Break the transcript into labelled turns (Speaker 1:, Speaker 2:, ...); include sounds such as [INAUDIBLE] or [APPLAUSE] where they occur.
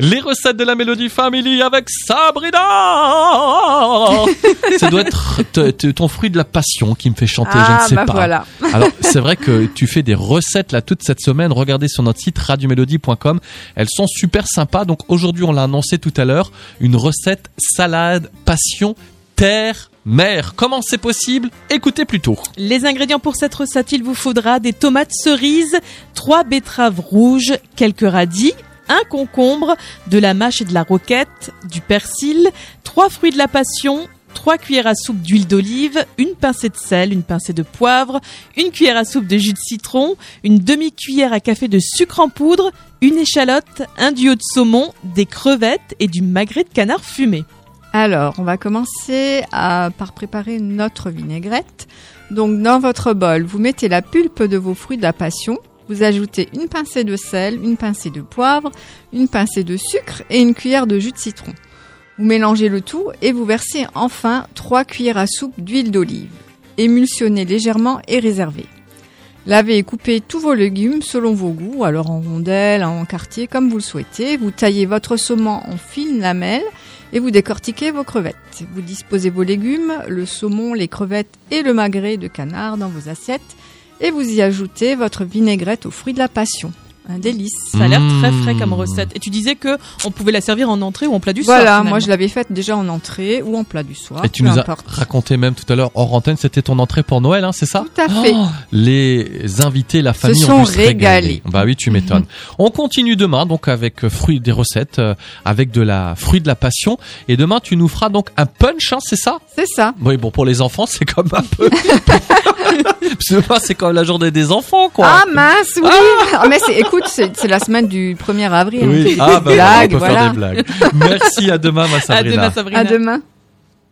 Speaker 1: Les recettes de la Mélodie Family avec Sabrina [LAUGHS] Ça doit être t- t- ton fruit de la passion qui me fait chanter, je
Speaker 2: Ah,
Speaker 1: ne sais
Speaker 2: bah
Speaker 1: pas.
Speaker 2: voilà. [LAUGHS]
Speaker 1: Alors, c'est vrai que tu fais des recettes là toute cette semaine. Regardez sur notre site radiomélodie.com. Elles sont super sympas. Donc aujourd'hui, on l'a annoncé tout à l'heure, une recette salade passion terre mer. Comment c'est possible? Écoutez plutôt.
Speaker 3: Les ingrédients pour cette recette, il vous faudra des tomates cerises, trois betteraves rouges, quelques radis, un concombre, de la mâche et de la roquette, du persil, trois fruits de la passion, trois cuillères à soupe d'huile d'olive, une pincée de sel, une pincée de poivre, une cuillère à soupe de jus de citron, une demi-cuillère à café de sucre en poudre, une échalote, un duo de saumon, des crevettes et du magret de canard fumé.
Speaker 2: Alors, on va commencer par préparer notre vinaigrette. Donc, dans votre bol, vous mettez la pulpe de vos fruits de la passion. Vous ajoutez une pincée de sel, une pincée de poivre, une pincée de sucre et une cuillère de jus de citron. Vous mélangez le tout et vous versez enfin 3 cuillères à soupe d'huile d'olive. Émulsionnez légèrement et réservez. Lavez et coupez tous vos légumes selon vos goûts, alors en rondelles, en quartiers, comme vous le souhaitez. Vous taillez votre saumon en fines lamelles et vous décortiquez vos crevettes. Vous disposez vos légumes, le saumon, les crevettes et le magret de canard dans vos assiettes et vous y ajoutez votre vinaigrette aux fruits de la passion. Un délice.
Speaker 3: Ça a l'air très frais
Speaker 1: Mmh.
Speaker 3: comme recette. Et tu disais que on pouvait la servir en entrée ou en plat du soir.
Speaker 2: Voilà,
Speaker 3: finalement.
Speaker 2: moi je l'avais faite déjà en entrée ou en plat du soir.
Speaker 1: Et tu
Speaker 2: peu
Speaker 1: nous as raconté même tout à l'heure hors antenne, c'était ton entrée pour Noël, hein, c'est ça?
Speaker 2: Tout à fait.
Speaker 1: Oh, les invités, la famille
Speaker 2: Se
Speaker 1: ont
Speaker 2: sont régalés.
Speaker 1: Bah oui, tu m'étonnes. On continue demain donc avec euh, fruits des recettes, euh, avec de la fruit de la passion. Et demain, tu nous feras donc un punch, hein, c'est ça?
Speaker 2: C'est ça.
Speaker 1: Oui, bon pour les enfants, c'est comme un peu. [LAUGHS] [LAUGHS] C'est comme la journée des enfants, quoi.
Speaker 2: Ah mince, oui. Ah, mais c'est, écoute, c'est, c'est la semaine du 1er avril.
Speaker 1: oui. [LAUGHS]
Speaker 2: des
Speaker 1: Ah bah voilà, on
Speaker 2: blagues,
Speaker 1: peut
Speaker 2: voilà.
Speaker 1: faire des blagues. Merci à demain, ma
Speaker 3: À
Speaker 1: Sabrina.
Speaker 3: demain, Sabrina.
Speaker 2: À demain.